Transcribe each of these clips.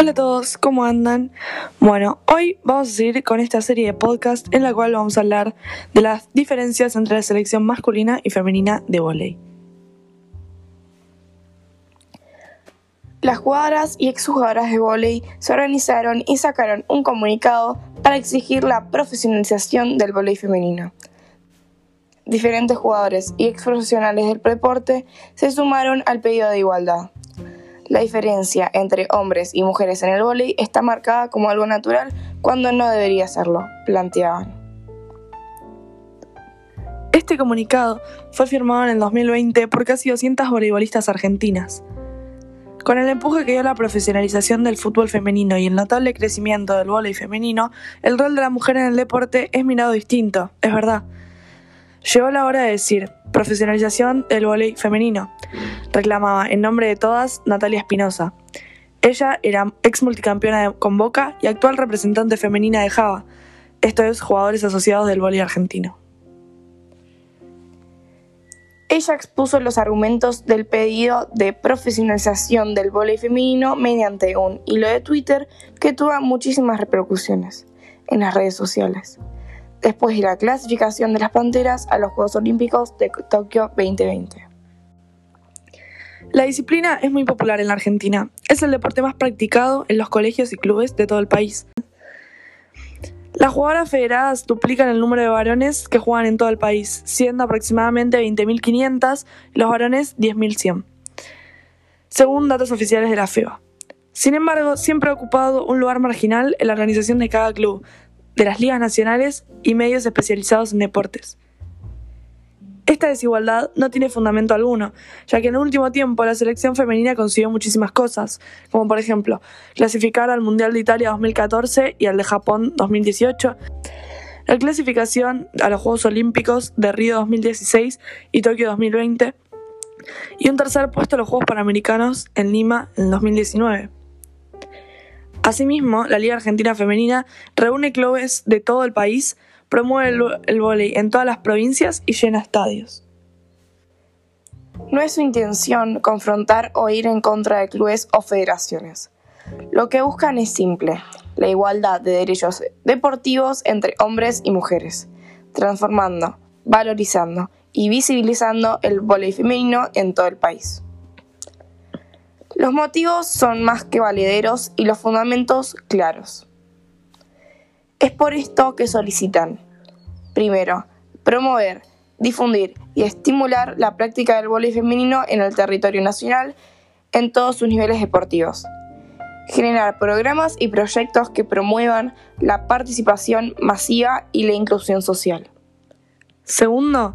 Hola a todos, ¿cómo andan? Bueno, hoy vamos a seguir con esta serie de podcast en la cual vamos a hablar de las diferencias entre la selección masculina y femenina de vóley. Las jugadoras y exjugadoras de vóley se organizaron y sacaron un comunicado para exigir la profesionalización del vóley femenino. Diferentes jugadores y exprofesionales del deporte se sumaron al pedido de igualdad. La diferencia entre hombres y mujeres en el vóley está marcada como algo natural cuando no debería serlo, planteaban. Este comunicado fue firmado en el 2020 por casi 200 voleibolistas argentinas. Con el empuje que dio la profesionalización del fútbol femenino y el notable crecimiento del vóley femenino, el rol de la mujer en el deporte es mirado distinto, es verdad. Llegó la hora de decir, profesionalización del vóley femenino, reclamaba en nombre de todas Natalia Espinosa. Ella era ex multicampeona con Boca y actual representante femenina de Java, esto es, jugadores asociados del vóley argentino. Ella expuso los argumentos del pedido de profesionalización del vóley femenino mediante un hilo de Twitter que tuvo muchísimas repercusiones en las redes sociales después de la clasificación de las Panteras a los Juegos Olímpicos de Tokio 2020. La disciplina es muy popular en la Argentina. Es el deporte más practicado en los colegios y clubes de todo el país. Las jugadoras federadas duplican el número de varones que juegan en todo el país, siendo aproximadamente 20.500 y los varones 10.100, según datos oficiales de la FEBA. Sin embargo, siempre ha ocupado un lugar marginal en la organización de cada club, de las ligas nacionales y medios especializados en deportes. Esta desigualdad no tiene fundamento alguno, ya que en el último tiempo la selección femenina consiguió muchísimas cosas, como por ejemplo clasificar al Mundial de Italia 2014 y al de Japón 2018, la clasificación a los Juegos Olímpicos de Río 2016 y Tokio 2020, y un tercer puesto a los Juegos Panamericanos en Lima en 2019. Asimismo, la Liga Argentina Femenina reúne clubes de todo el país, promueve el, vóley en todas las provincias y llena estadios. No es su intención confrontar o ir en contra de clubes o federaciones. Lo que buscan es simple, la igualdad de derechos deportivos entre hombres y mujeres, transformando, valorizando y visibilizando el vóley femenino en todo el país. Los motivos son más que valederos y los fundamentos claros. Es por esto que solicitan, primero, promover, difundir y estimular la práctica del voleibol femenino en el territorio nacional en todos sus niveles deportivos. Generar programas y proyectos que promuevan la participación masiva y la inclusión social. Segundo,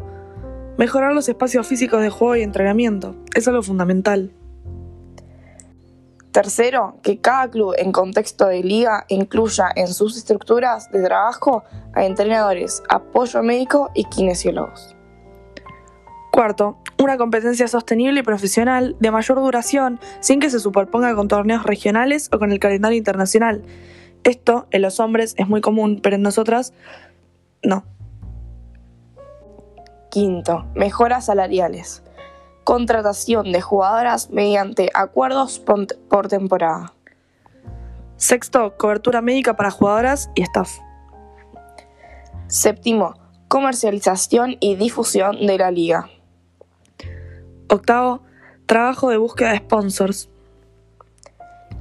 mejorar los espacios físicos de juego y entrenamiento. Es algo fundamental. Tercero, que cada club en contexto de liga incluya en sus estructuras de trabajo a entrenadores, apoyo médico y kinesiólogos. Cuarto, una competencia sostenible y profesional de mayor duración sin que se superponga con torneos regionales o con el calendario internacional. Esto en los hombres es muy común, pero en nosotras no. Quinto, mejoras salariales contratación de jugadoras mediante acuerdos por temporada. Sexto, cobertura médica para jugadoras y staff. Séptimo, comercialización y difusión de la liga. Octavo, trabajo de búsqueda de sponsors.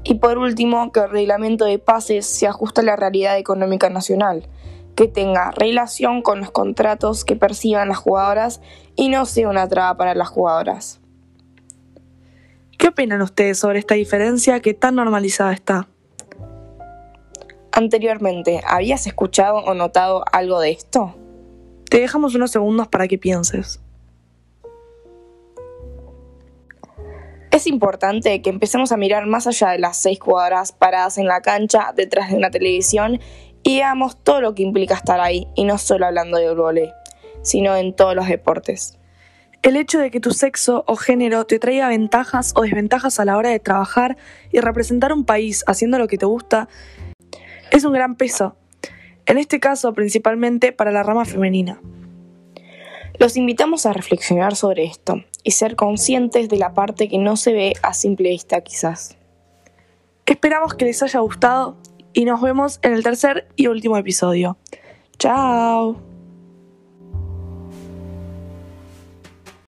Y por último, que el reglamento de pases se ajuste a la realidad económica nacional que tenga relación con los contratos que perciban las jugadoras y no sea una traba para las jugadoras. ¿Qué opinan ustedes sobre esta diferencia que tan normalizada está? Anteriormente, ¿habías escuchado o notado algo de esto? Te dejamos unos segundos para que pienses. Es importante que empecemos a mirar más allá de las seis jugadoras paradas en la cancha detrás de una televisión y veamos todo lo que implica estar ahí, y no solo hablando de volei, sino en todos los deportes. El hecho de que tu sexo o género te traiga ventajas o desventajas a la hora de trabajar y representar un país haciendo lo que te gusta es un gran peso, en este caso principalmente para la rama femenina. Los invitamos a reflexionar sobre esto y ser conscientes de la parte que no se ve a simple vista quizás. Esperamos que les haya gustado y nos vemos en el tercer y último episodio. Chao.